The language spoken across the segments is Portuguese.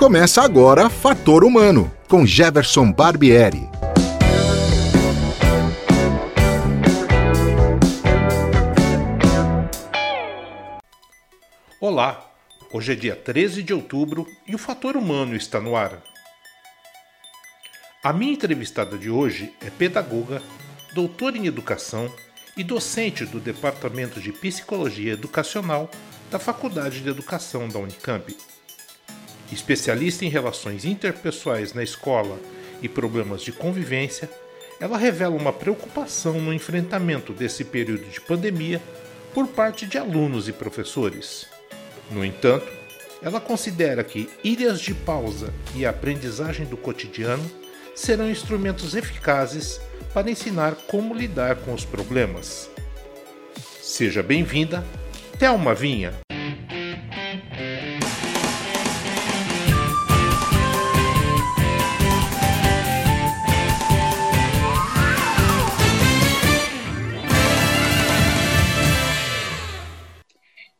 Começa agora Fator Humano, com Jefferson Barbieri. Olá, hoje é dia 13 de outubro e o Fator Humano está no ar. A minha entrevistada de hoje é pedagoga, doutora em educação e docente do Departamento de Psicologia Educacional da Faculdade de Educação da Unicamp. Especialista em relações interpessoais na escola e problemas de convivência, ela revela uma preocupação no enfrentamento desse período de pandemia por parte de alunos e professores. No entanto, ela considera que ilhas de pausa e aprendizagem do cotidiano serão instrumentos eficazes para ensinar como lidar com os problemas. Seja bem-vinda, Thelma Vinha.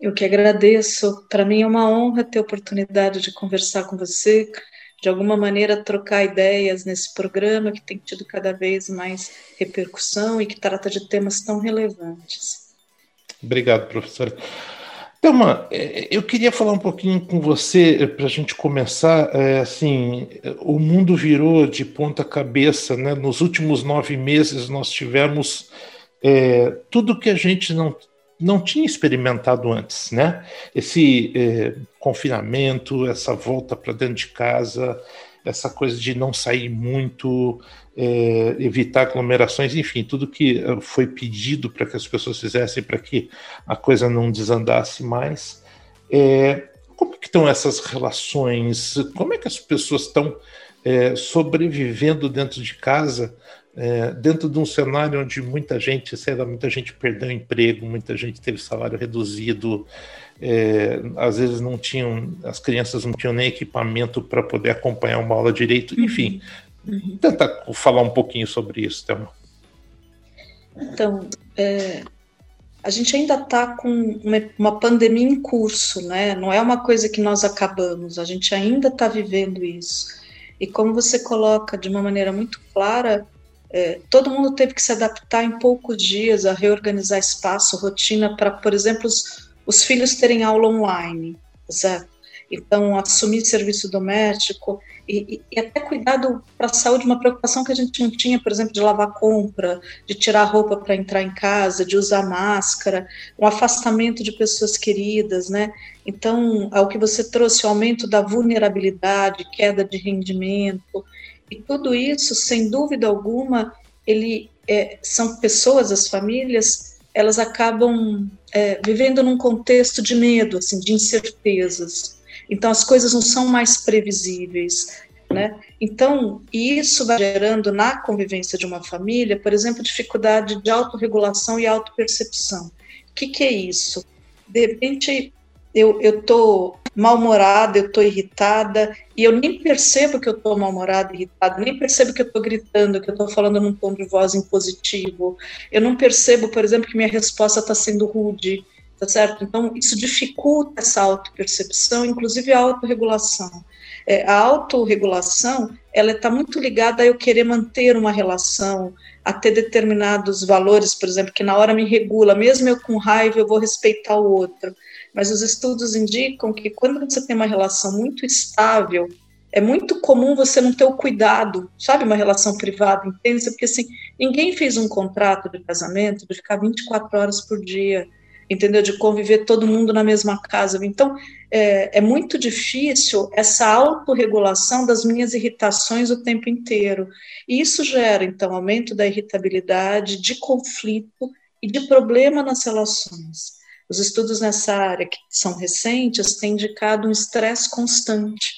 Eu que agradeço. Para mim é uma honra ter a oportunidade de conversar com você, de alguma maneira trocar ideias nesse programa que tem tido cada vez mais repercussão e que trata de temas tão relevantes. Obrigado, professora. Thelma, é, eu queria falar um pouquinho com você é, para a gente começar. É, assim, o mundo virou de ponta cabeça, né? Nos últimos nove meses nós tivemos é, tudo que a gente não não tinha experimentado antes, né? Esse eh, confinamento, essa volta para dentro de casa, essa coisa de não sair muito, eh, evitar aglomerações, enfim, tudo que eh, foi pedido para que as pessoas fizessem para que a coisa não desandasse mais. como é que estão essas relações? Como é que as pessoas estão sobrevivendo dentro de casa? É, dentro de um cenário onde muita gente, sei lá, muita gente perdeu emprego, muita gente teve salário reduzido, é, às vezes não tinham, as crianças não tinham nem equipamento para poder acompanhar uma aula direito, uhum. enfim. Uhum. Tenta falar um pouquinho sobre isso, Thelma. Então, é, a gente ainda está com uma, uma, pandemia em curso, né? Não é uma coisa que nós acabamos, a gente ainda está vivendo isso. E como você coloca de uma maneira muito clara, é, todo mundo teve que se adaptar em poucos dias a reorganizar espaço, rotina, para, por exemplo, os, os, filhos terem aula online, certo? Então, assumir serviço doméstico e, e até cuidado para a saúde, uma preocupação que a gente não tinha, por exemplo, de lavar compra, de tirar roupa para entrar em casa, de usar máscara, um afastamento de pessoas queridas, né? Então, ao que você trouxe, o aumento da vulnerabilidade, queda de rendimento, e tudo isso, sem dúvida alguma, ele é, são pessoas, as famílias, elas acabam é, vivendo num contexto de medo, assim, de incertezas. Então as coisas não são mais previsíveis, né? Então isso vai gerando na convivência de uma família, por exemplo, dificuldade de autorregulação e autopercepção. O que, que é isso? De repente eu estou mal-humorada, eu estou irritada, e eu nem percebo que eu estou mal-humorada, irritada, nem percebo que eu estou gritando, que eu estou falando num tom de voz impositivo. Eu não percebo, por exemplo, que minha resposta está sendo rude, tá certo? Então, isso dificulta essa autopercepção, inclusive a autorregulação. É, a autorregulação, ela está muito ligada a eu querer manter uma relação, a ter determinados valores, por exemplo, que na hora me regula, mesmo eu com raiva, eu vou respeitar o outro mas os estudos indicam que quando você tem uma relação muito estável, é muito comum você não ter o cuidado, sabe, uma relação privada intensa, porque assim, ninguém fez um contrato de casamento de ficar 24 horas por dia, entendeu? De conviver todo mundo na mesma casa. Então, é, é muito difícil essa autorregulação das minhas irritações o tempo inteiro. E isso gera, então, aumento da irritabilidade, de conflito e de problema nas relações. Os estudos nessa área, que são recentes, têm indicado um estresse constante.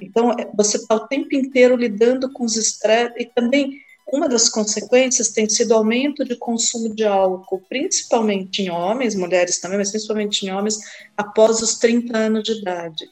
Então, é, você está o tempo inteiro lidando com os estresses, e também uma das consequências tem sido aumento de consumo de álcool, principalmente em homens, mulheres também, mas principalmente em homens, após os 30 anos de idade.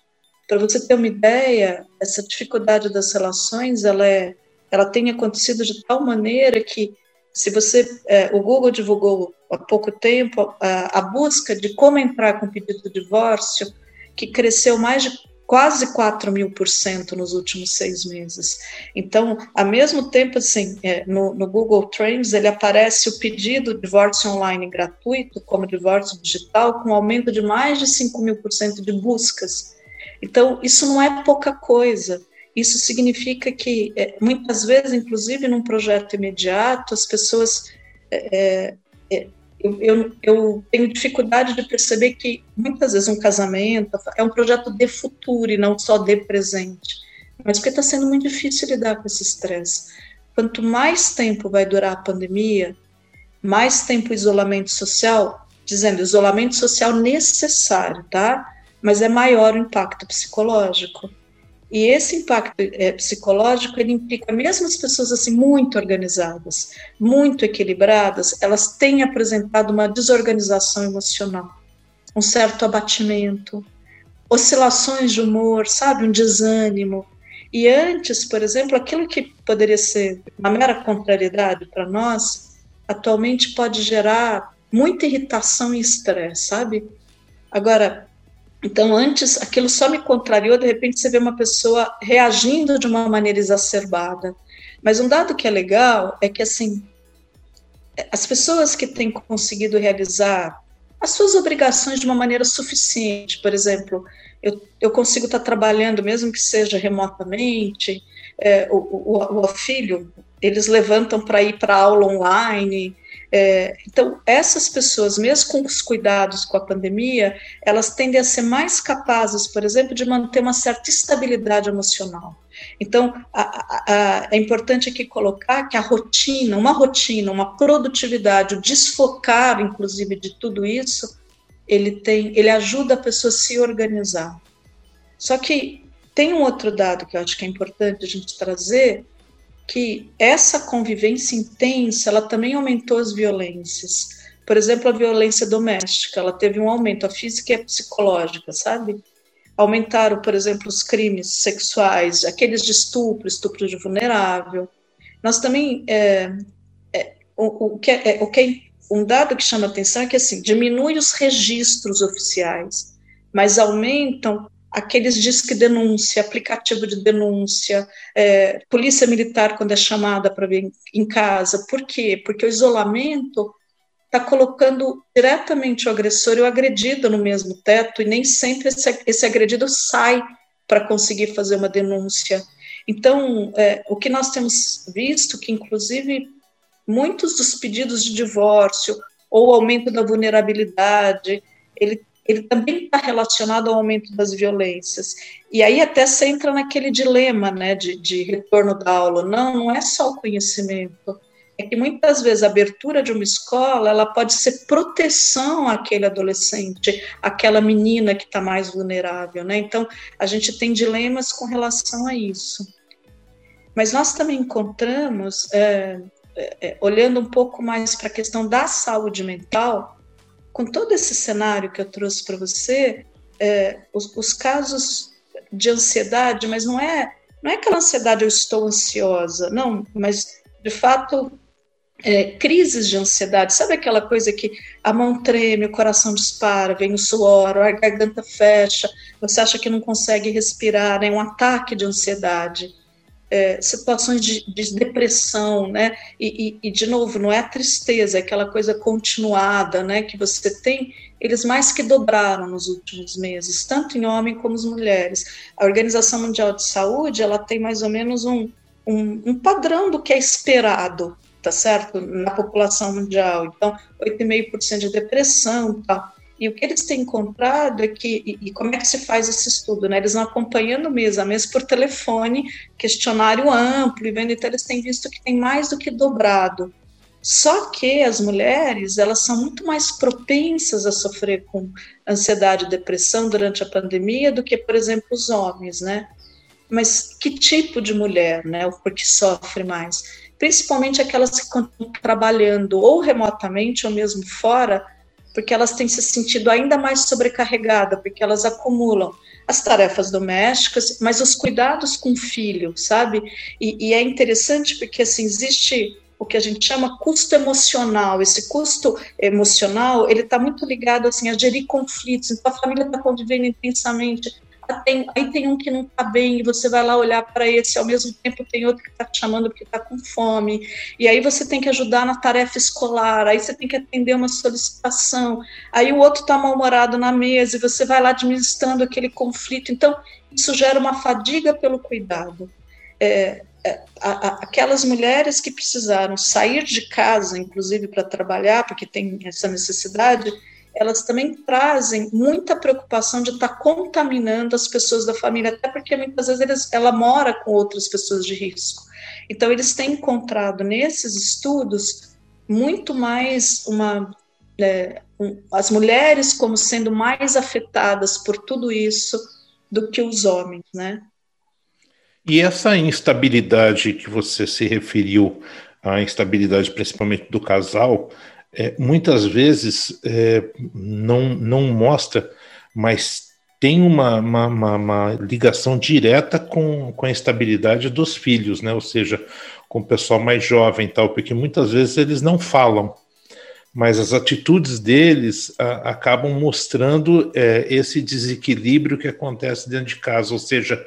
Para você ter uma ideia, essa dificuldade das relações, ela, é, ela tem acontecido de tal maneira que se você, é, o Google divulgou há pouco tempo a, a, busca de como entrar com pedido de divórcio, que cresceu mais de quase 4 mil por cento nos últimos seis meses. Então, ao mesmo tempo, assim, é, no, no, Google Trends, ele aparece o pedido de divórcio online gratuito, como divórcio digital, com um aumento de mais de 5 mil por cento de buscas. Então, isso não é pouca coisa. Isso significa que, é, muitas vezes, inclusive num projeto imediato, as pessoas é, é eu, eu, eu, tenho dificuldade de perceber que muitas vezes um casamento é um projeto de futuro e não só de presente. Mas porque está sendo muito difícil lidar com esse estresse. Quanto mais tempo vai durar a pandemia, mais tempo isolamento social, dizendo isolamento social necessário, tá? Mas é maior o impacto psicológico. E esse impacto é, psicológico, ele implica mesmo as pessoas assim muito organizadas, muito equilibradas, elas têm apresentado uma desorganização emocional, um certo abatimento, oscilações de humor, sabe, um desânimo. E antes, por exemplo, aquilo que poderia ser uma mera contrariedade para nós, atualmente pode gerar muita irritação e estresse, sabe? Agora, então, antes, aquilo só me contrariou, de repente você vê uma pessoa reagindo de uma maneira exacerbada. Mas um dado que é legal é que, assim, as pessoas que têm conseguido realizar as suas obrigações de uma maneira suficiente, por exemplo, eu, eu consigo estar trabalhando, mesmo que seja remotamente, é, o, o, o filho, eles levantam para ir para aula online, é, então, essas pessoas, mesmo com os cuidados com a pandemia, elas tendem a ser mais capazes, por exemplo, de manter uma certa estabilidade emocional. Então, a, a, a, é importante aqui colocar que a rotina, uma rotina, uma produtividade, o desfocar, inclusive, de tudo isso, ele tem, ele ajuda a pessoa a se organizar. Só que tem um outro dado que eu acho que é importante a gente trazer, que essa convivência intensa, ela também aumentou as violências. Por exemplo, a violência doméstica, ela teve um aumento, a física e a psicológica, sabe? Aumentaram, por exemplo, os crimes sexuais, aqueles de estupro, estupro de vulnerável. Nós também, é, é, o, o, que é, o que é um dado que chama atenção é que, assim, diminui os registros oficiais, mas aumentam aqueles disque denúncia, aplicativo de denúncia, é, polícia militar quando é chamada para vir em casa. Por quê? Porque o isolamento está colocando diretamente o agressor e o agredido no mesmo teto, e nem sempre esse, esse agredido sai para conseguir fazer uma denúncia. Então, é, o que nós temos visto, que inclusive muitos dos pedidos de divórcio ou aumento da vulnerabilidade, ele ele também está relacionado ao aumento das violências. E aí até você entra naquele dilema né, de, de retorno da aula. Não, não é só o conhecimento. É que muitas vezes a abertura de uma escola ela pode ser proteção àquele adolescente, àquela menina que está mais vulnerável. Né? Então, a gente tem dilemas com relação a isso. Mas nós também encontramos, é, é, olhando um pouco mais para a questão da saúde mental, com todo esse cenário que eu trouxe para você, é, os, os, casos de ansiedade, mas não é, não é aquela ansiedade eu estou ansiosa, não, mas de fato é, crises de ansiedade, sabe aquela coisa que a mão treme, o coração dispara, vem o suor, a garganta fecha, você acha que não consegue respirar, é um ataque de ansiedade é, situações de, de, depressão, né? E, e, e, de novo, não é a tristeza, é aquela coisa continuada, né? Que você tem, eles mais que dobraram nos últimos meses, tanto em homem como as mulheres. A Organização Mundial de Saúde, ela tem mais ou menos um, um, um padrão do que é esperado, tá certo? Na população mundial. Então, 8,5% de depressão, tá? E o que eles têm encontrado é que, e, e, como é que se faz esse estudo? Né? Eles vão acompanhando mês a mês por telefone, questionário amplo, e vendo, então eles têm visto que tem mais do que dobrado. Só que as mulheres, elas são muito mais propensas a sofrer com ansiedade e depressão durante a pandemia do que, por exemplo, os homens, né? Mas que tipo de mulher, né? O que sofre mais? Principalmente aquelas que estão trabalhando ou remotamente ou mesmo fora, porque elas têm se sentido ainda mais sobrecarregadas, porque elas acumulam as tarefas domésticas, mas os cuidados com o filho, sabe? E, e é interessante porque assim existe o que a gente chama custo emocional. Esse custo emocional ele está muito ligado assim a gerir conflitos. Então a família está convivendo intensamente, tem, aí tem um que não está bem, e você vai lá olhar para esse, ao mesmo tempo tem outro que está te chamando porque está com fome, e aí você tem que ajudar na tarefa escolar, aí você tem que atender uma solicitação, aí o outro está mal-humorado na mesa, e você vai lá administrando aquele conflito. Então, isso gera uma fadiga pelo cuidado. É, é, aquelas mulheres que precisaram sair de casa, inclusive para trabalhar, porque tem essa necessidade, elas também trazem muita preocupação de estar tá contaminando as pessoas da família, até porque muitas vezes eles, ela mora com outras pessoas de risco. Então, eles têm encontrado nesses estudos muito mais uma. É, um, as mulheres como sendo mais afetadas por tudo isso do que os homens, né? E essa instabilidade que você se referiu, a instabilidade principalmente do casal, é, muitas vezes é, não, não mostra, mas tem uma, uma, uma, ligação direta com, com a estabilidade dos filhos, né? ou seja, com o pessoal mais jovem tal, porque muitas vezes eles não falam, mas as atitudes deles a, acabam mostrando é, esse desequilíbrio que acontece dentro de casa, ou seja,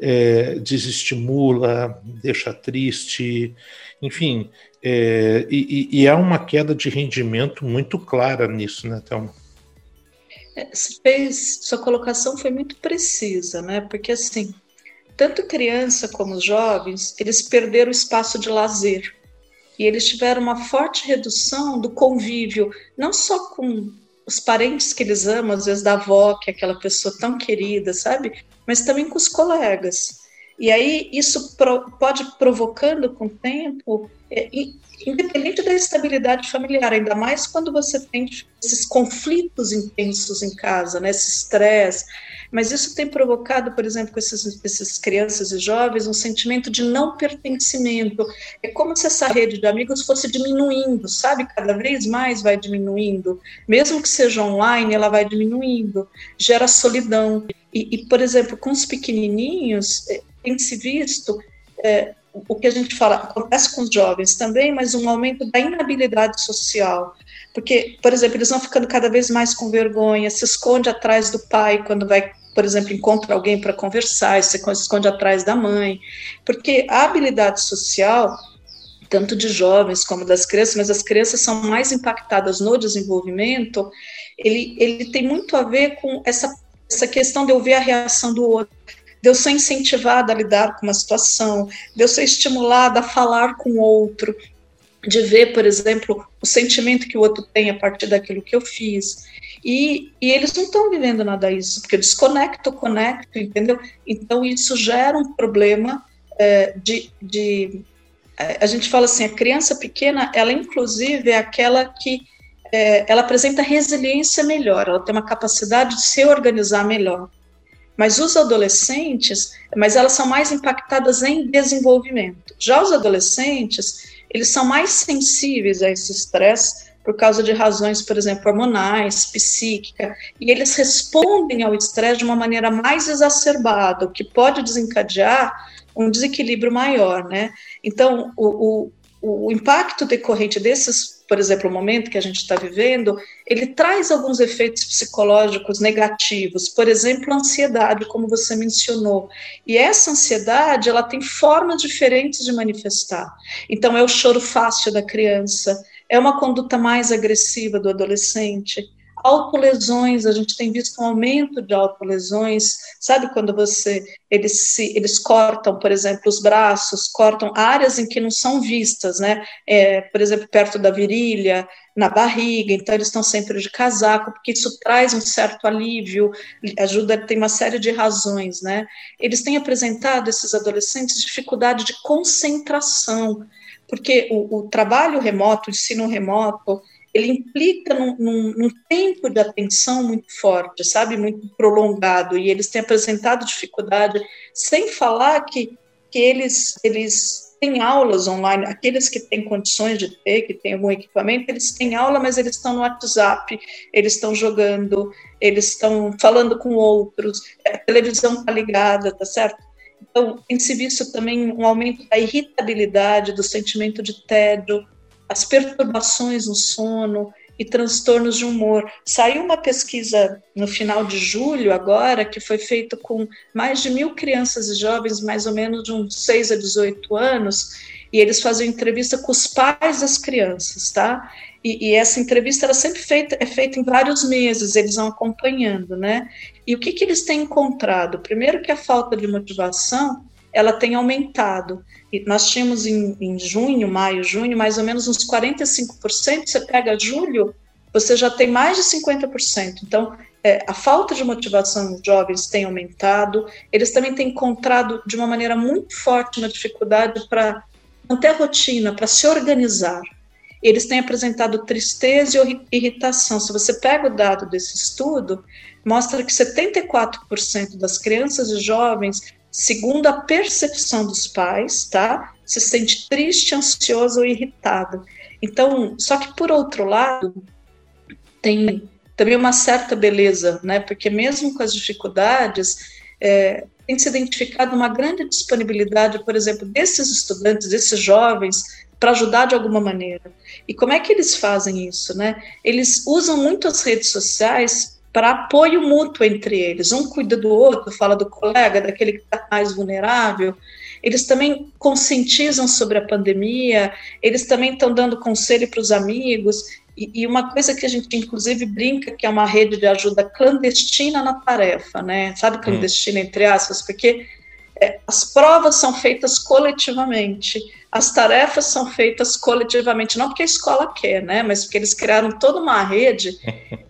é, desestimula, deixa triste, enfim, é, e, e, há uma queda de rendimento muito clara nisso, né, Thelma? É, fez, sua colocação foi muito precisa, né? Porque assim, tanto criança como os jovens, eles perderam o espaço de lazer e eles tiveram uma forte redução do convívio, não só com os parentes que eles amam, às vezes da avó, que é aquela pessoa tão querida, sabe? Mas também com os colegas. E aí isso pro, pode provocando com o tempo independente da estabilidade familiar, ainda mais quando você tem esses conflitos intensos em casa, né, esse estresse, mas isso tem provocado, por exemplo, com esses, esses crianças e jovens, um sentimento de não pertencimento. É como se essa rede de amigos fosse diminuindo, sabe? Cada vez mais vai diminuindo. Mesmo que seja online, ela vai diminuindo. Gera solidão. E, e por exemplo, com os pequenininhos, é, tem se visto é, o que a gente fala, acontece com os jovens também, mas um aumento da inabilidade social. Porque, por exemplo, eles vão ficando cada vez mais com vergonha, se esconde atrás do pai quando vai, por exemplo, encontra alguém para conversar, se esconde atrás da mãe. Porque a habilidade social, tanto de jovens como das crianças, mas as crianças são mais impactadas no desenvolvimento, ele, ele tem muito a ver com essa, essa questão de eu ver a reação do outro de eu ser incentivada a lidar com uma situação, de eu ser estimulada a falar com outro, de ver, por exemplo, o sentimento que o outro tem a partir daquilo que eu fiz. E, e eles não estão vivendo nada disso, porque eu desconecto, conecto, entendeu? Então isso gera um problema é, de, de. É, a gente fala assim, a criança pequena, ela inclusive é aquela que é, ela apresenta resiliência melhor, ela tem uma capacidade de se organizar melhor. Mas os adolescentes, mas elas são mais impactadas em desenvolvimento. Já os adolescentes, eles são mais sensíveis a esse estresse por causa de razões, por exemplo, hormonais, psíquica, e eles respondem ao estresse de uma maneira mais exacerbada, o que pode desencadear um desequilíbrio maior, né? Então, o, o, o impacto decorrente desses por exemplo, o momento que a gente está vivendo, ele traz alguns efeitos psicológicos negativos, por exemplo, a ansiedade, como você mencionou. E essa ansiedade, ela tem formas diferentes de manifestar. Então, é o choro fácil da criança, é uma conduta mais agressiva do adolescente, autolesões, a gente tem visto um aumento de autolesões, sabe quando você eles se eles cortam, por exemplo, os braços, cortam áreas em que não são vistas, né? É, por exemplo, perto da virilha, na barriga, então eles estão sempre de casaco, porque isso traz um certo alívio, ajuda, tem uma série de razões, né? Eles têm apresentado esses adolescentes dificuldade de concentração, porque o, o trabalho remoto, o ensino remoto, ele implica num, num, num, tempo de atenção muito forte, sabe, muito prolongado, e eles têm apresentado dificuldade, sem falar que, que eles, eles têm aulas online, aqueles que têm condições de ter, que têm algum equipamento, eles têm aula, mas eles estão no WhatsApp, eles estão jogando, eles estão falando com outros, a televisão está ligada, tá certo? Então, tem se visto também um aumento da irritabilidade, do sentimento de tédio, as perturbações no sono. e transtornos de humor. Saiu uma pesquisa no final de julho, agora, que foi feita com mais de mil crianças e jovens, mais ou menos de uns 6 a 18 anos, e eles faziam entrevista com os pais das crianças, tá? E, e, essa entrevista era sempre feita, é feita em vários meses, eles vão acompanhando, né? E o que, que eles têm encontrado? Primeiro que a falta de motivação, ela tem aumentado. E nós tínhamos em, em junho, maio, junho, mais ou menos uns 45%, você pega julho, você já tem mais de 50%. Então, é, a falta de motivação dos jovens tem aumentado, eles também têm encontrado de uma maneira muito forte uma dificuldade para manter a rotina, para se organizar eles têm apresentado tristeza e irritação. Se você pega o dado desse estudo, mostra que 74% das crianças e jovens, segundo a percepção dos pais, tá, se sente triste, ansioso ou irritado. Então, só que por outro lado, tem também uma certa beleza, né? Porque mesmo com as dificuldades, é, tem se identificado uma grande disponibilidade, por exemplo, desses estudantes, desses jovens, para ajudar de alguma maneira. E como é que eles fazem isso, né? Eles usam muito as redes sociais para apoio mútuo entre eles. Um cuida do outro, fala do colega, daquele que está mais vulnerável. Eles também conscientizam sobre a pandemia, eles também estão dando conselho para os amigos. E, e, uma coisa que a gente, inclusive, brinca que é uma rede de ajuda clandestina na tarefa, né? Sabe, hum. clandestina, entre aspas, porque as provas são feitas coletivamente. As tarefas são feitas coletivamente, não porque a escola quer, né, mas porque eles criaram toda uma rede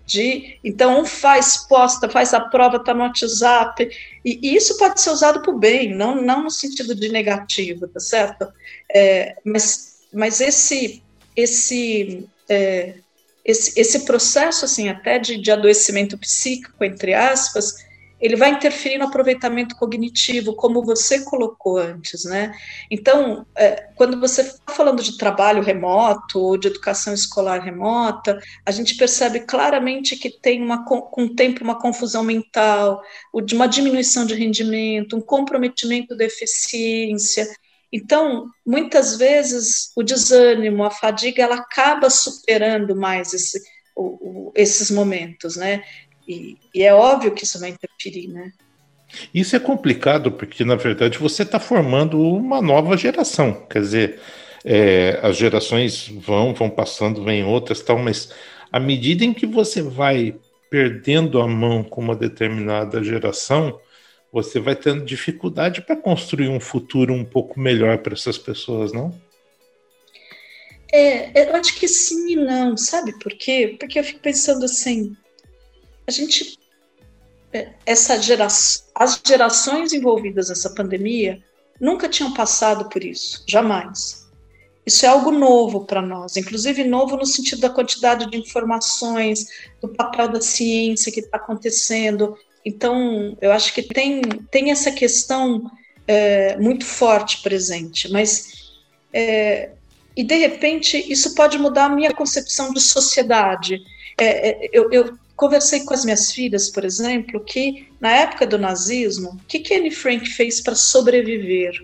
de, então um faz posta, faz a prova, está no WhatsApp, e, e, isso pode ser usado para o bem, não, não no sentido de negativo, tá certo? É, mas, mas esse, esse, é, esse, esse processo, assim, até de, de adoecimento psíquico, entre aspas, ele vai interferir no aproveitamento cognitivo, como você colocou antes, né? Então, é, quando você está falando de trabalho remoto ou de educação escolar remota, a gente percebe claramente que tem uma, com o tempo uma confusão mental, uma diminuição de rendimento, um comprometimento da eficiência. Então, muitas vezes o desânimo, a fadiga, ela acaba superando mais esse, o, o, esses momentos, né? E, e é óbvio que isso vai interferir, né? Isso é complicado porque, na verdade, você está formando uma nova geração. Quer dizer, é, as gerações vão, vão passando, vem outras, tal, mas à medida em que você vai perdendo a mão com uma determinada geração, você vai tendo dificuldade para construir um futuro um pouco melhor para essas pessoas, não? É, eu acho que sim e não, sabe por quê? Porque eu fico pensando assim, a gente é, essa geração, as gerações envolvidas nessa pandemia nunca tinham passado por isso, jamais. Isso é algo novo para nós, inclusive novo no sentido da quantidade de informações, do papel da ciência que está acontecendo. Então, eu acho que tem, tem essa questão é, muito forte presente, mas é, e de repente isso pode mudar a minha concepção de sociedade. É, é eu, eu conversei com as minhas filhas, por exemplo, que na época do nazismo, o que, que Anne Frank fez para sobreviver?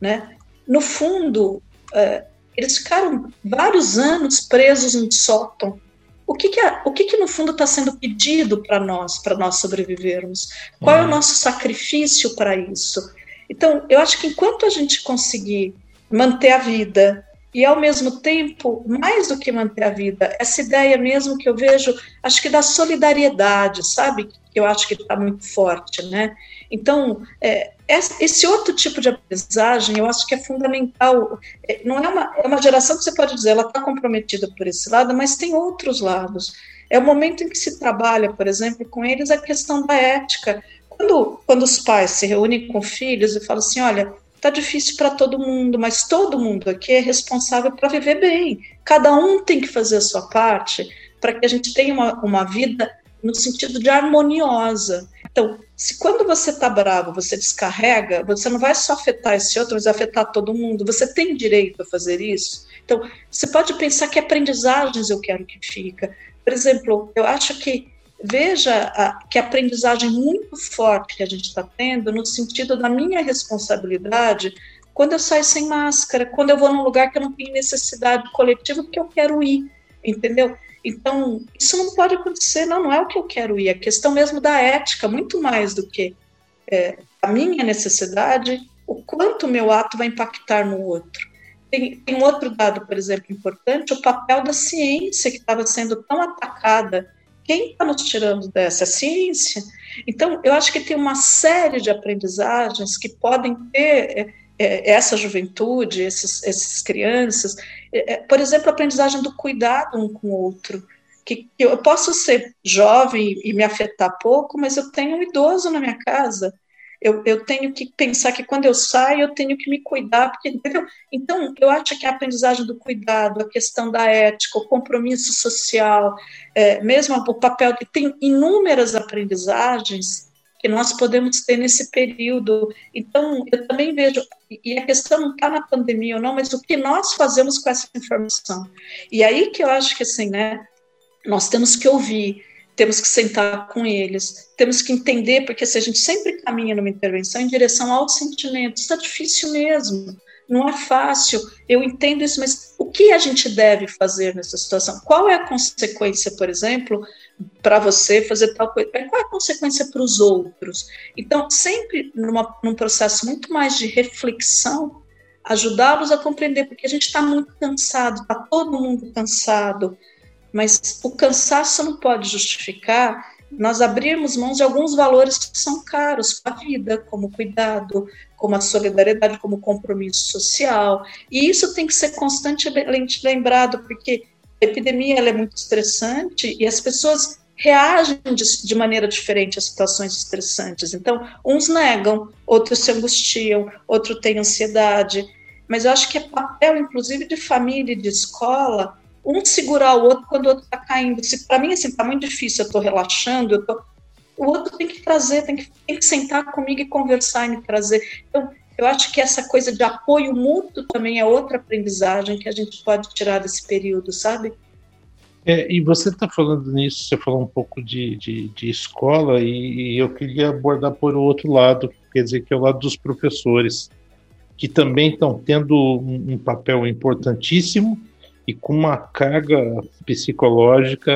Né? No fundo, uh, eles ficaram vários anos presos num sótão. O que, que, é, o que, que no fundo está sendo pedido para nós, para nós sobrevivermos? Qual é o uhum. nosso sacrifício para isso? Então, eu acho que enquanto a gente conseguir manter a vida, e ao mesmo tempo, mais do que manter a vida, essa ideia mesmo que eu vejo, acho que da solidariedade, sabe? Que eu acho que está muito forte, né? Então, é, esse outro tipo de aprendizagem, eu acho que é fundamental. É, não é uma, é uma geração que você pode dizer, ela está comprometida por esse lado, mas tem outros lados. É o momento em que se trabalha, por exemplo, com eles a questão da ética. Quando, quando os pais se reúnem com filhos e falam assim, olha, Tá difícil para todo mundo, mas todo mundo aqui é responsável para viver bem. Cada um tem que fazer a sua parte para que a gente tenha uma, uma vida no sentido de harmoniosa. Então, se quando você está bravo, você descarrega, você não vai só afetar esse outro, mas afetar todo mundo. Você tem direito a fazer isso. Então, você pode pensar que aprendizagens eu quero que fica. Por exemplo, eu acho que veja a, que aprendizagem muito forte que a gente está tendo no sentido da minha responsabilidade quando eu saio sem máscara, quando eu vou num lugar que eu não tenho necessidade coletiva porque eu quero ir. entendeu? Então, isso não pode acontecer, não, não é o que eu quero ir. É questão mesmo da ética, muito mais do que é, a minha necessidade, o quanto o meu ato vai impactar no outro. Tem, tem um outro dado, por exemplo, importante, o papel da ciência que estava sendo tão atacada. Quem está nos tirando dessa? Ciência. Então, eu acho que tem uma série de aprendizagens que podem ter é, é, essa juventude, esses, essas crianças, é, por exemplo, a aprendizagem do cuidado um com o outro, que eu posso ser jovem e me afetar pouco, mas eu tenho um idoso na minha casa, eu, eu, tenho que pensar que quando eu saio, eu tenho que me cuidar, porque, entendeu? Então, eu acho que a aprendizagem do cuidado, a questão da ética, o compromisso social, é, mesmo o papel que tem inúmeras aprendizagens que nós podemos ter nesse período. Então, eu também vejo, e a questão não está na pandemia ou não, mas o que nós fazemos com essa informação. E aí que eu acho que, assim, né, nós temos que ouvir, temos que sentar com eles, temos que entender, porque se a gente sempre caminha numa intervenção em direção ao sentimento, está difícil mesmo, não é fácil, eu entendo isso, mas o que a gente deve fazer nessa situação? Qual é a consequência, por exemplo, para você fazer tal coisa. Qual é a consequência para os outros? Então, sempre numa, num processo muito mais de reflexão, ajudá-los a compreender, porque a gente está muito cansado, está todo mundo cansado, mas o cansaço não pode justificar nós abrirmos mãos de alguns valores que são caros para a vida, como cuidado, como a solidariedade, como compromisso social. E isso tem que ser constantemente lembrado, porque a epidemia é muito estressante e as pessoas reagem de, de, maneira diferente a situações estressantes. Então, uns negam, outros se angustiam, outro tem ansiedade. Mas eu acho que é papel, inclusive, de família e de escola, um segurar o outro quando o outro está caindo. Se para mim assim está muito difícil, eu estou relaxando, eu tô, o outro tem que trazer, tem que, tem que sentar comigo e conversar e me trazer. Então, eu acho que essa coisa de apoio mútuo também é outra aprendizagem que a gente pode tirar desse período, sabe? É, e você está falando nisso, você falou um pouco de, de, de escola, e, e, eu queria abordar por outro lado, quer dizer, que é o lado dos professores, que também estão tendo um, um papel importantíssimo e com uma carga psicológica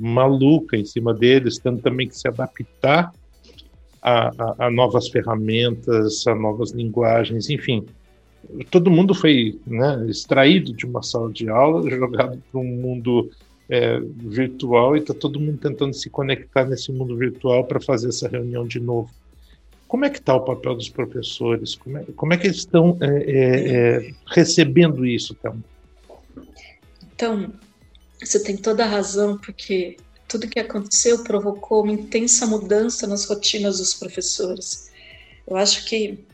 maluca em cima deles, tendo também que se adaptar a, a, a, novas ferramentas, a novas linguagens, enfim. Todo mundo foi né, extraído de uma sala de aula, jogado para um mundo é, virtual e está todo mundo tentando se conectar nesse mundo virtual para fazer essa reunião de novo. Como é que está o papel dos professores? Como é, como é que eles estão é, é, é recebendo isso, Thelma? Então, você tem toda a razão, porque tudo que aconteceu provocou uma intensa mudança nas rotinas dos professores. Eu acho que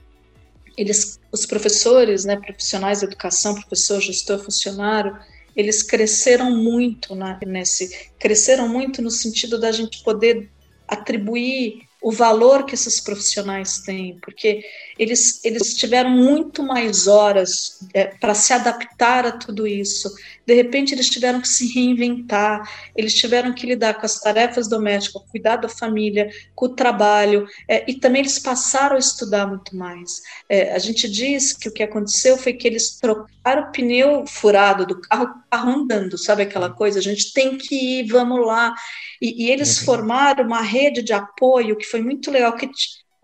eles, os professores, né, profissionais de educação, professor, gestor, funcionário, eles cresceram muito na, nesse, cresceram muito no sentido da gente poder atribuir o valor que esses profissionais têm, porque eles, eles tiveram muito mais horas é, para se adaptar a tudo isso. De repente, eles tiveram que se reinventar, eles tiveram que lidar com as tarefas domésticas, cuidar da família, com o trabalho, é, e também eles passaram a estudar muito mais. É, a gente diz que o que aconteceu foi que eles trocaram o pneu furado do carro, carro andando, sabe aquela coisa? A gente tem que ir, vamos lá. E, e eles uhum. formaram uma rede de apoio que foi muito legal, que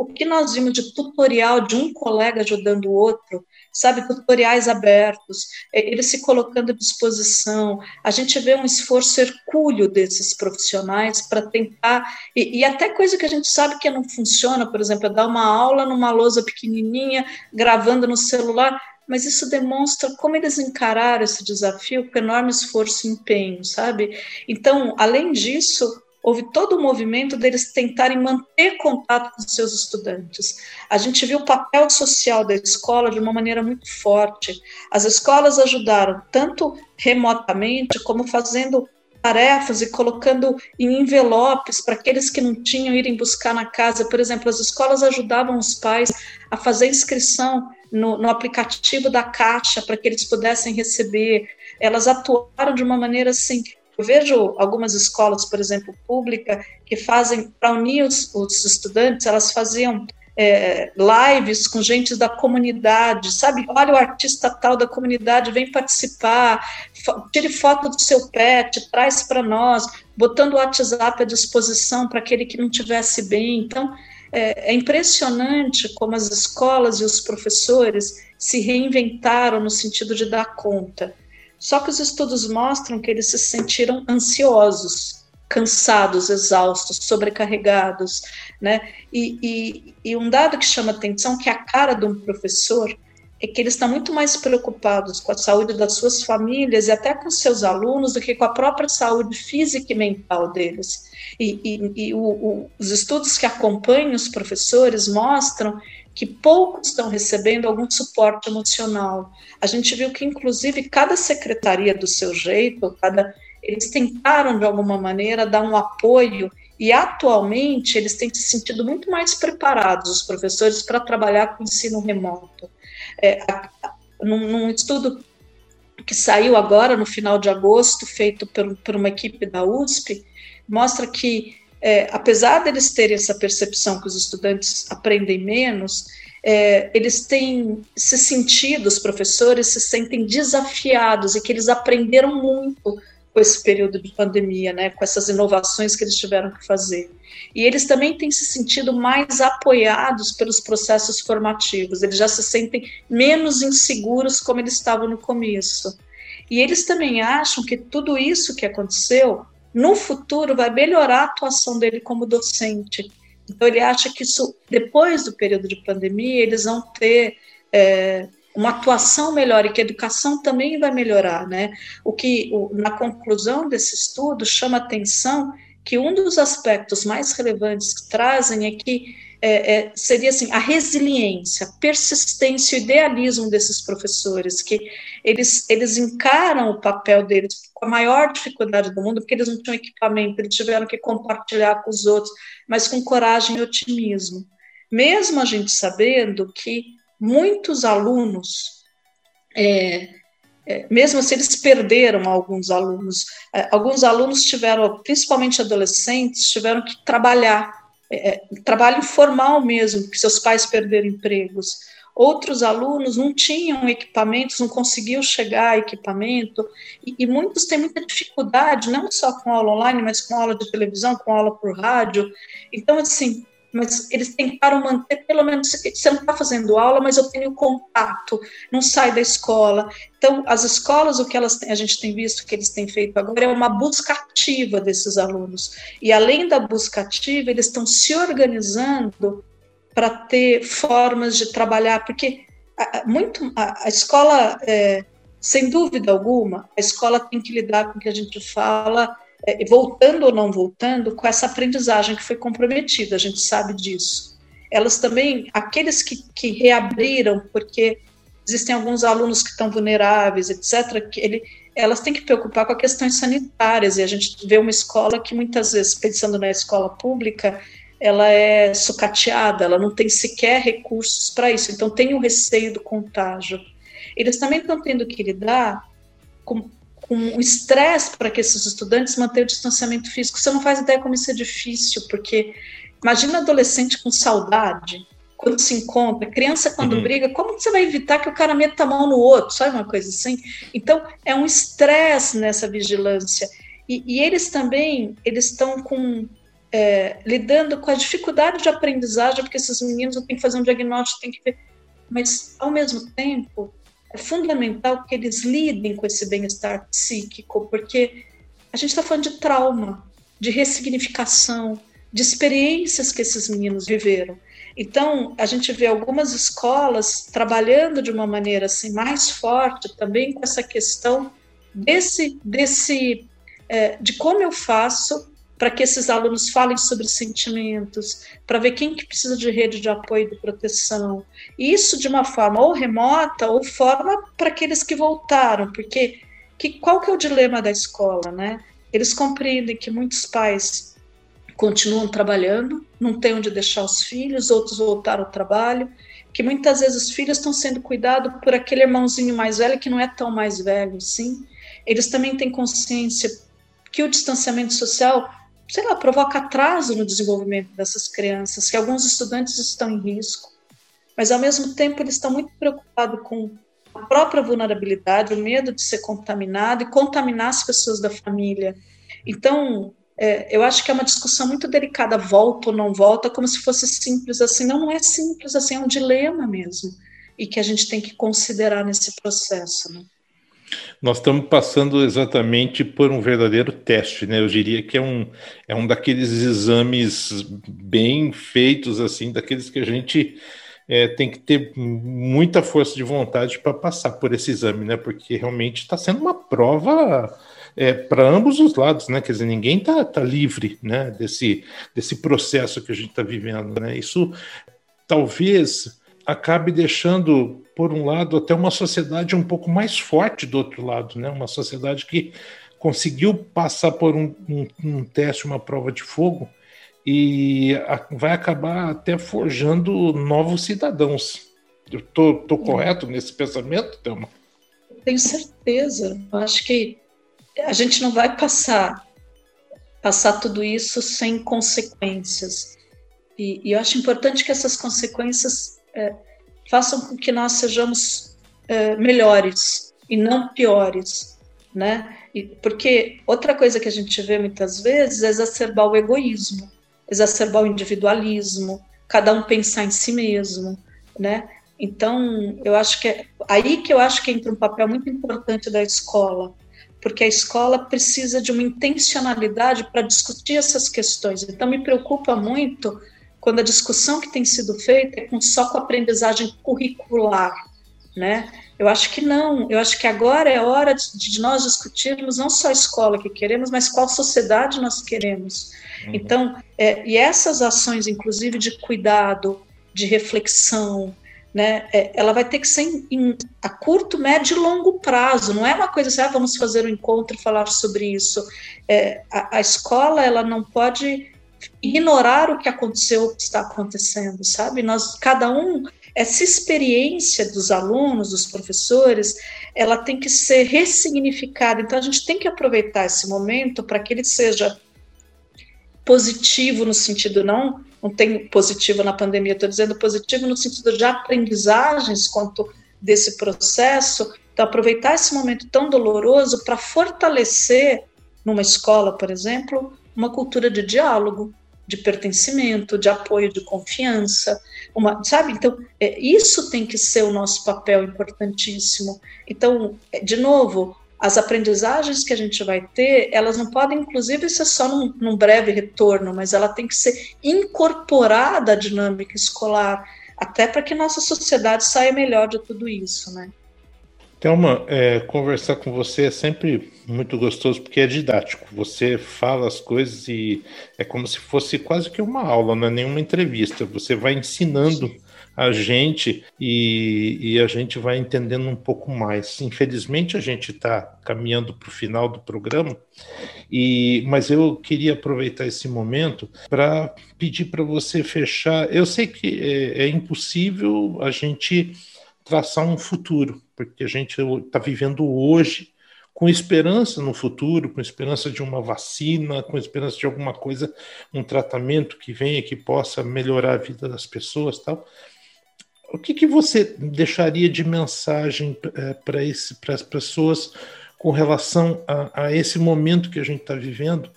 o que nós vimos de tutorial de um colega ajudando o outro, sabe, tutoriais abertos, eles se colocando à disposição. A gente vê um esforço hercúleo desses profissionais para tentar, e, e, até coisa que a gente sabe que não funciona, por exemplo, é dar uma aula numa lousa pequenininha, gravando no celular, mas isso demonstra como eles encararam esse desafio com enorme esforço e empenho, sabe? Então, além disso, houve todo o movimento deles tentarem manter contato com seus estudantes. A gente viu o papel social da escola de uma maneira muito forte. As escolas ajudaram tanto remotamente como fazendo tarefas e colocando em envelopes para aqueles que não tinham irem buscar na casa. Por exemplo, as escolas ajudavam os pais a fazer inscrição no, no aplicativo da Caixa para que eles pudessem receber. Elas atuaram de uma maneira assim eu vejo algumas escolas, por exemplo, pública, que fazem, para unir os, os, estudantes, elas faziam é, lives com gente da comunidade, sabe? Olha o artista tal da comunidade, vem participar, tire foto do seu pet, traz para nós, botando o WhatsApp à disposição para aquele que não tivesse bem. Então, é, é impressionante como as escolas e os professores se reinventaram no sentido de dar conta. Só que os estudos mostram que eles se sentiram ansiosos, cansados, exaustos, sobrecarregados, né? E, e, e, um dado que chama atenção, que é a cara de um professor, é que eles estão muito mais preocupados com a saúde das suas famílias e até com seus alunos do que com a própria saúde física e mental deles. E, e, e o, o, os estudos que acompanham os professores mostram que poucos estão recebendo algum suporte emocional. A gente viu que, inclusive, cada secretaria do seu jeito, cada eles tentaram de alguma maneira dar um apoio e atualmente eles têm se sentido muito mais preparados, os professores, para trabalhar com ensino remoto. É, num, num, estudo que saiu agora no final de agosto, feito por, por uma equipe da USP, mostra que é, apesar deles terem essa percepção que os estudantes aprendem menos, é, eles têm se sentido, os professores se sentem desafiados e que eles aprenderam muito com esse período de pandemia, né, com essas inovações que eles tiveram que fazer. E eles também têm se sentido mais apoiados pelos processos formativos, eles já se sentem menos inseguros como eles estavam no começo. E eles também acham que tudo isso que aconteceu, no futuro, vai melhorar a atuação dele como docente. Então, ele acha que isso, depois do período de pandemia, eles vão ter. É, uma atuação melhor e que a educação também vai melhorar, né? O que na conclusão desse estudo chama atenção que um dos aspectos mais relevantes que trazem é que é, é, seria assim a resiliência, a persistência, o idealismo desses professores, que eles, eles encaram o papel deles com a maior dificuldade do mundo, porque eles não tinham equipamento, eles tiveram que compartilhar com os outros, mas com coragem e otimismo. Mesmo a gente sabendo que muitos alunos, é, mesmo se eles perderam alguns alunos, é, alguns alunos tiveram, principalmente adolescentes, tiveram que trabalhar, é, é, trabalho informal mesmo, porque seus pais perderam empregos. Outros alunos não tinham equipamentos, não conseguiam chegar a equipamento, e, e muitos têm muita dificuldade, não só com aula online, mas com aula de televisão, com aula por rádio. Então, assim, mas eles tentaram manter, pelo menos, você não está fazendo aula, mas eu tenho contato, não sai da escola. Então, as escolas, o que elas têm, a gente tem visto que eles têm feito agora é uma busca ativa desses alunos. E além da busca ativa, eles estão se organizando para ter formas de trabalhar, porque a, muito a, a escola, é, sem dúvida alguma, a escola tem que lidar com o que a gente fala voltando ou não voltando, com essa aprendizagem que foi comprometida, a gente sabe disso. Elas também, aqueles que, que reabriram, porque existem alguns alunos que estão vulneráveis, etc., que ele, elas têm que preocupar com questões sanitárias, e a gente vê uma escola que muitas vezes, pensando na escola pública, ela é sucateada, ela não tem sequer recursos para isso, então tem o receio do contágio. Eles também estão tendo que lidar com com estresse para que esses estudantes mantenham o distanciamento físico. Você não faz ideia como isso é difícil, porque imagina adolescente com saudade, quando se encontra, criança quando uhum. briga, como você vai evitar que o cara meta a mão no outro, sabe uma coisa assim? Então, é um estresse nessa vigilância. E, e, eles também, eles estão com, é, lidando com a dificuldade de aprendizagem, porque esses meninos têm que fazer um diagnóstico, têm que ver, mas, ao mesmo tempo, é fundamental que eles lidem com esse bem-estar psíquico, porque a gente está falando de trauma, de ressignificação, de experiências que esses meninos viveram. Então, a gente vê algumas escolas trabalhando de uma maneira assim mais forte também com essa questão desse, desse é, de como eu faço para que esses alunos falem sobre sentimentos, para ver quem que precisa de rede de apoio e de proteção. Isso de uma forma ou remota ou forma para aqueles que voltaram, porque que, qual que é o dilema da escola, né? Eles compreendem que muitos pais continuam trabalhando, não têm onde deixar os filhos, outros voltaram ao trabalho, que muitas vezes os filhos estão sendo cuidados por aquele irmãozinho mais velho que não é tão mais velho, sim. Eles também têm consciência que o distanciamento social sei lá, provoca atraso no desenvolvimento dessas crianças, que alguns estudantes estão em risco, mas ao mesmo tempo eles estão muito preocupados com a própria vulnerabilidade, o medo de ser contaminado e contaminar as pessoas da família. Então, é, eu acho que é uma discussão muito delicada, volta ou não volta, como se fosse simples assim. Não, não é simples assim, é um dilema mesmo, e que a gente tem que considerar nesse processo. Né? Nós estamos passando exatamente por um verdadeiro teste, né? Eu diria que é um, é um daqueles exames bem feitos, assim, daqueles que a gente é, tem que ter muita força de vontade para passar por esse exame, né? Porque realmente está sendo uma prova é, para ambos os lados, né? Quer dizer, ninguém está tá livre, né? Desse, desse processo que a gente está vivendo, né? Isso talvez acabe deixando, por um lado, até uma sociedade um pouco mais forte do outro lado, né? Uma sociedade que conseguiu passar por um, um, um teste, uma prova de fogo, e a, vai acabar até forjando novos cidadãos. Eu tô, tô correto nesse pensamento, Thelma? Tenho certeza. Eu acho que a gente não vai passar passar tudo isso sem consequências. E, e eu acho importante que essas consequências é, façam com que nós sejamos é, melhores e não piores, né? E, porque outra coisa que a gente vê muitas vezes é exacerbar o egoísmo, exacerbar o individualismo, cada um pensar em si mesmo, né? Então, eu acho que é aí que eu acho que entra um papel muito importante da escola, porque a escola precisa de uma intencionalidade para discutir essas questões. Então, me preocupa muito quando a discussão que tem sido feita é com, só com aprendizagem curricular, né? Eu acho que não, eu acho que agora é hora de, de nós discutirmos não só a escola que queremos, mas qual sociedade nós queremos. Uhum. Então, é, e essas ações, inclusive de cuidado, de reflexão, né, é, ela vai ter que ser em, em, a curto, médio e longo prazo. Não é uma coisa assim, ah, vamos fazer um encontro e falar sobre isso. É, a, a, escola ela não pode ignorar o que aconteceu, o que está acontecendo, sabe? Nós, cada um, essa experiência dos alunos, dos professores, ela tem que ser ressignificada. Então a gente tem que aproveitar esse momento para que ele seja positivo no sentido não não tem positivo na pandemia, estou dizendo positivo no sentido de aprendizagens quanto desse processo. Então, aproveitar esse momento tão doloroso para fortalecer, numa escola, por exemplo, uma cultura de diálogo, de pertencimento, de apoio, de confiança, uma, sabe? Então, é, isso tem que ser o nosso papel importantíssimo. Então, é, de novo, as aprendizagens que a gente vai ter, elas não podem, inclusive, ser só num, num breve retorno, mas ela tem que ser incorporada à dinâmica escolar, até para que nossa sociedade saia melhor de tudo isso, né? Thelma, é, conversar com você é sempre muito gostoso porque é didático. Você fala as coisas e é como se fosse quase que uma aula, não é nenhuma entrevista. Você vai ensinando a gente e, e a gente vai entendendo um pouco mais. Infelizmente, a gente está caminhando para o final do programa, e mas eu queria aproveitar esse momento para pedir para você fechar. Eu sei que é, é impossível a gente traçar um futuro, porque a gente está vivendo hoje com esperança no futuro, com esperança de uma vacina, com esperança de alguma coisa, um tratamento que venha que possa melhorar a vida das pessoas, tal. O que, que você deixaria de mensagem é, para as pessoas com relação a, a, esse momento que a gente está vivendo?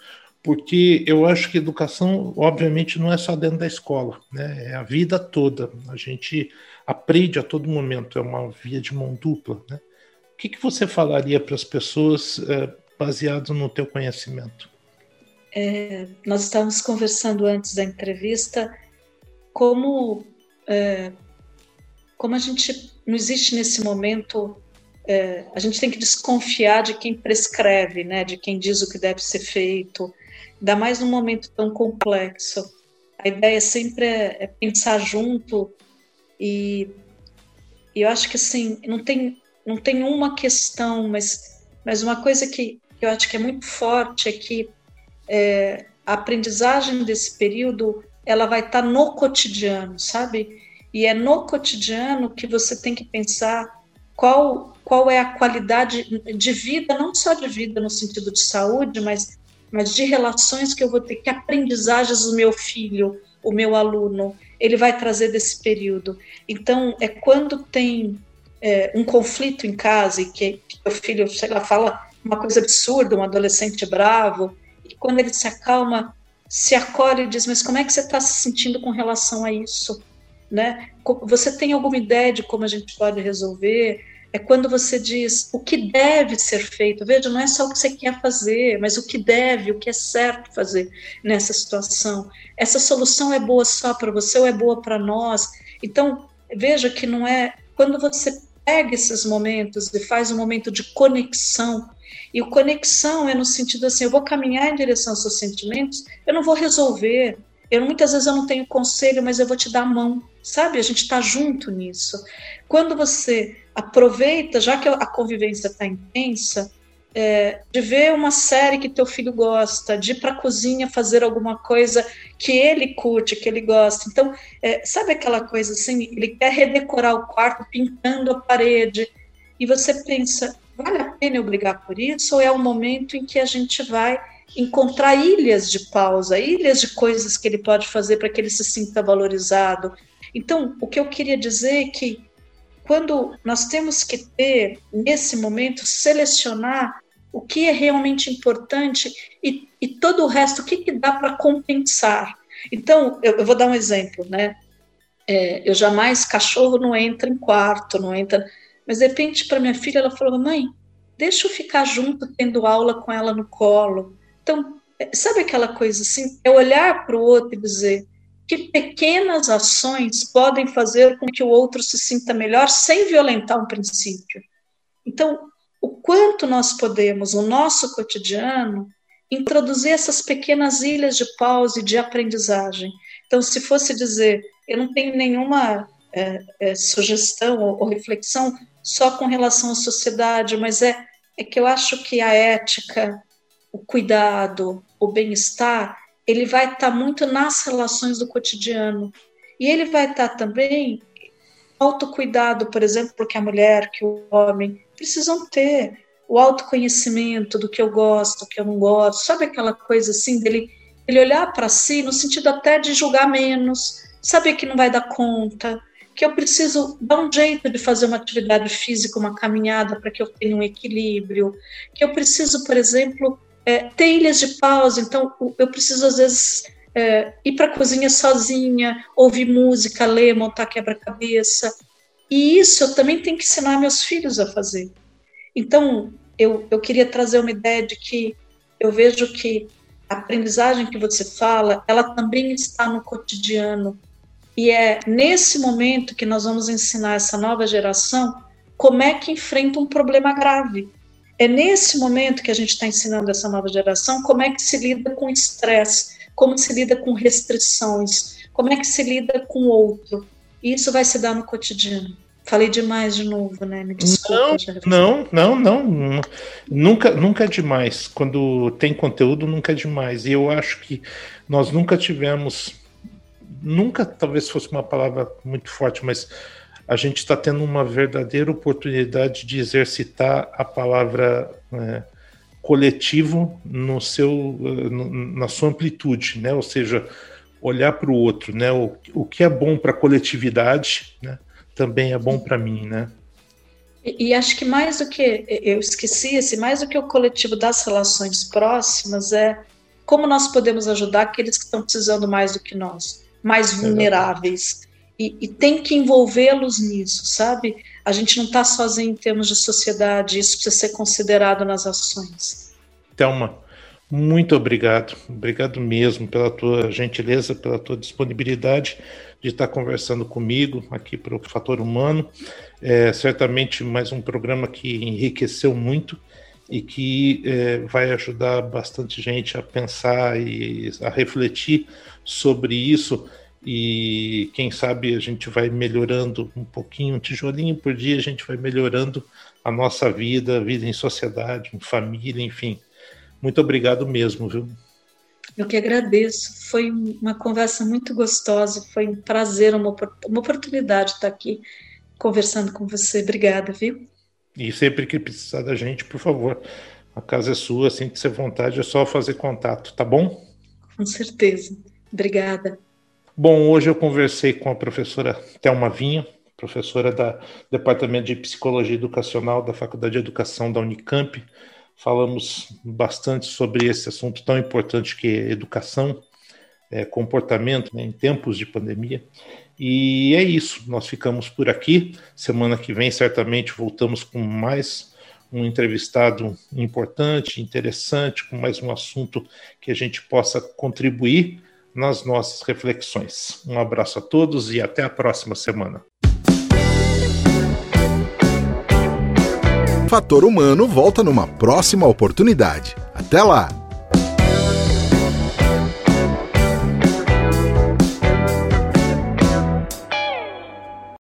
Porque eu acho que educação, obviamente, não é só dentro da escola, né? é a vida toda. A gente aprende a todo momento, é uma via de mão dupla. Né? O que, que você falaria para as pessoas é, baseado no teu conhecimento? É, nós estávamos conversando antes da entrevista como é, como a gente não existe nesse momento, é, a gente tem que desconfiar de quem prescreve, né, de quem diz o que deve ser feito, ainda mais num momento tão complexo. A ideia sempre é, é pensar junto e, e, eu acho que assim não tem não tem uma questão, mas mas uma coisa que, que eu acho que é muito forte é que é, a aprendizagem desse período ela vai estar no cotidiano, sabe? E é no cotidiano que você tem que pensar qual, qual é a qualidade de vida, não só de vida no sentido de saúde, mas, mas de relações que eu vou ter, que aprendizagens do meu filho, o meu aluno, ele vai trazer desse período. Então, é quando tem é, um conflito em casa e que, que o filho, lá, fala uma coisa absurda, um adolescente bravo, e quando ele se acalma, se acolhe e diz, mas como é que você está se sentindo com relação a isso? Né? Você tem alguma ideia de como a gente pode resolver? É quando você diz o que deve ser feito. Veja, não é só o que você quer fazer, mas o que deve, o que é certo fazer nessa situação. Essa solução é boa só para você ou é boa para nós? Então, veja que não é. Quando você pega esses momentos e faz um momento de conexão, e o conexão é no sentido assim: eu vou caminhar em direção aos seus sentimentos, eu não vou resolver. Eu, muitas vezes eu não tenho conselho, mas eu vou te dar a mão, sabe? A gente está junto nisso. Quando você aproveita, já que a convivência está intensa, é, de ver uma série que teu filho gosta, de ir para a cozinha fazer alguma coisa que ele curte, que ele gosta. Então, é, sabe aquela coisa assim? Ele quer redecorar o quarto pintando a parede, e você pensa: vale a pena eu brigar por isso? Ou é o momento em que a gente vai encontrar ilhas de pausa, ilhas de coisas que ele pode fazer para que ele se sinta valorizado? Então, o que eu queria dizer é que quando nós temos que ter, nesse momento, selecionar o que é realmente importante e, e todo o resto, o que, que dá para compensar. Então, eu, eu, vou dar um exemplo, né? É, eu jamais, cachorro não entra em quarto, não entra. Mas de repente, para minha filha, ela falou: mãe, deixa eu ficar junto, tendo aula com ela no colo. Então, é, sabe aquela coisa assim? É olhar para o outro e dizer: que pequenas ações podem fazer com que o outro se sinta melhor sem violentar um princípio. Então, o quanto nós podemos, no nosso cotidiano, introduzir essas pequenas ilhas de pausa e de aprendizagem. Então, se fosse dizer, eu não tenho nenhuma é, é, sugestão ou, ou, reflexão só com relação à sociedade, mas é, é que eu acho que a ética, o cuidado, o bem-estar, ele vai estar tá muito nas relações do cotidiano. E ele vai estar tá também autocuidado, por exemplo, porque a mulher, que o homem precisam ter o autoconhecimento do que eu gosto, do que eu não gosto, sabe aquela coisa assim dele ele olhar para si no sentido até de julgar menos, saber que não vai dar conta, que eu preciso dar um jeito de fazer uma atividade física, uma caminhada para que eu tenha um equilíbrio, que eu preciso, por exemplo, é, ter ilhas de pausa, então eu preciso às vezes é, ir para a cozinha sozinha, ouvir música, ler, montar quebra-cabeça. E isso eu também tenho que ensinar meus filhos a fazer. Então, eu, eu queria trazer uma ideia de que eu vejo que a aprendizagem que você fala, ela também está no cotidiano. E é nesse momento que nós vamos ensinar essa nova geração como é que enfrenta um problema grave. É nesse momento que a gente está ensinando essa nova geração como é que se lida com estresse, como se lida com restrições, como é que se lida com o outro. E isso vai se dar no cotidiano. Falei demais de novo, né? Me desculpa. Não, não, não, não, Nunca, nunca é demais. Quando tem conteúdo, nunca é demais. E eu acho que nós nunca tivemos. Nunca, talvez fosse uma palavra muito forte, mas a gente está tendo uma verdadeira oportunidade de exercitar a palavra né, coletivo no seu, no, na sua amplitude, né? Ou seja, olhar para o outro, né? O, o que é bom para a coletividade, né? Também é bom para mim, né? E, e, acho que mais do que eu esqueci, esse mais do que o coletivo das relações próximas é como nós podemos ajudar aqueles que estão precisando mais do que nós, mais vulneráveis e, e tem que envolvê-los nisso, sabe? A gente não está sozinho em termos de sociedade, isso precisa ser considerado nas ações. Thelma, muito obrigado, obrigado mesmo pela tua gentileza, pela tua disponibilidade de estar conversando comigo aqui para o Fator Humano. É certamente mais um programa que enriqueceu muito e que é, vai ajudar bastante gente a pensar e a refletir sobre isso e quem sabe a gente vai melhorando um pouquinho, um tijolinho por dia, a gente vai melhorando a nossa vida, a vida em sociedade, em família, enfim. Muito obrigado mesmo, viu? Eu que agradeço. Foi uma conversa muito gostosa, foi um prazer, uma, uma oportunidade estar aqui conversando com você. Obrigada, viu? E sempre que precisar da gente, por favor, A casa é sua, sinta-se à vontade, é só fazer contato, tá bom? Com certeza. Obrigada. Bom, hoje eu conversei com a professora Thelma Vinha, professora do Departamento de Psicologia Educacional da Faculdade de Educação da Unicamp. Falamos bastante sobre esse assunto tão importante que é educação, é, comportamento né, em tempos de pandemia. E é isso, nós ficamos por aqui. Semana que vem, certamente, voltamos com mais um entrevistado importante, interessante, com mais um assunto que a gente possa contribuir nas nossas reflexões. Um abraço a todos e até a próxima semana. Fator Humano volta numa próxima oportunidade. Até lá!